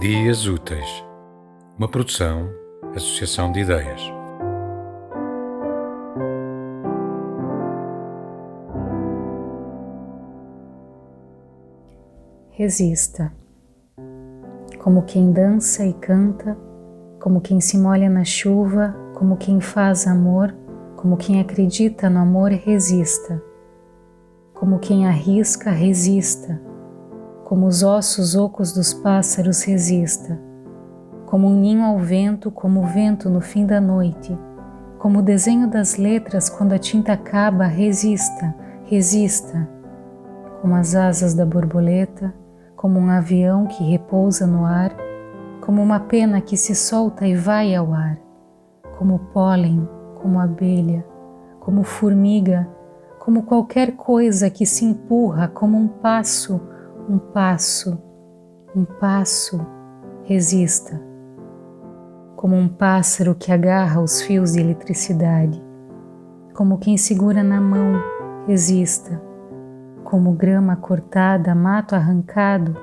Dias Úteis, uma produção, associação de ideias. Resista. Como quem dança e canta, como quem se molha na chuva, como quem faz amor, como quem acredita no amor, resista. Como quem arrisca, resista como os ossos ocos dos pássaros resista, como um ninho ao vento, como o vento no fim da noite, como o desenho das letras quando a tinta acaba, resista, resista, como as asas da borboleta, como um avião que repousa no ar, como uma pena que se solta e vai ao ar, como pólen, como abelha, como formiga, como qualquer coisa que se empurra como um passo um passo, um passo, resista, como um pássaro que agarra os fios de eletricidade, como quem segura na mão, resista, como grama cortada, mato arrancado,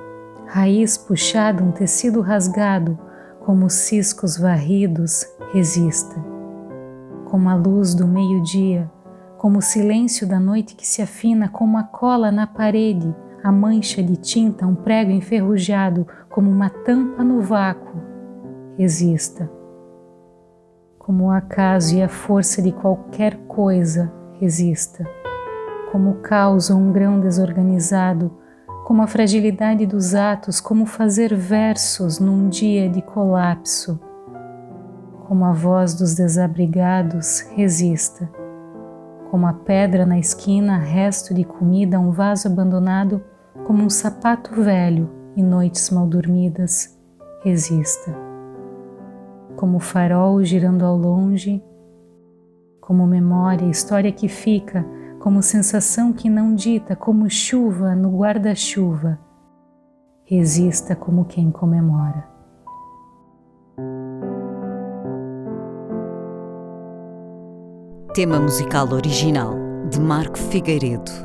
raiz puxada, um tecido rasgado, como ciscos varridos, resista, como a luz do meio-dia, como o silêncio da noite que se afina como a cola na parede, a mancha de tinta, um prego enferrujado como uma tampa no vácuo. Resista. Como o acaso e a força de qualquer coisa, resista. Como o caos ou um grão desorganizado, como a fragilidade dos atos, como fazer versos num dia de colapso. Como a voz dos desabrigados, resista. Como a pedra na esquina, resto de comida, um vaso abandonado como um sapato velho e noites mal dormidas, resista. Como farol girando ao longe, como memória, história que fica, como sensação que não dita, como chuva no guarda-chuva, resista como quem comemora. Tema musical original de Marco Figueiredo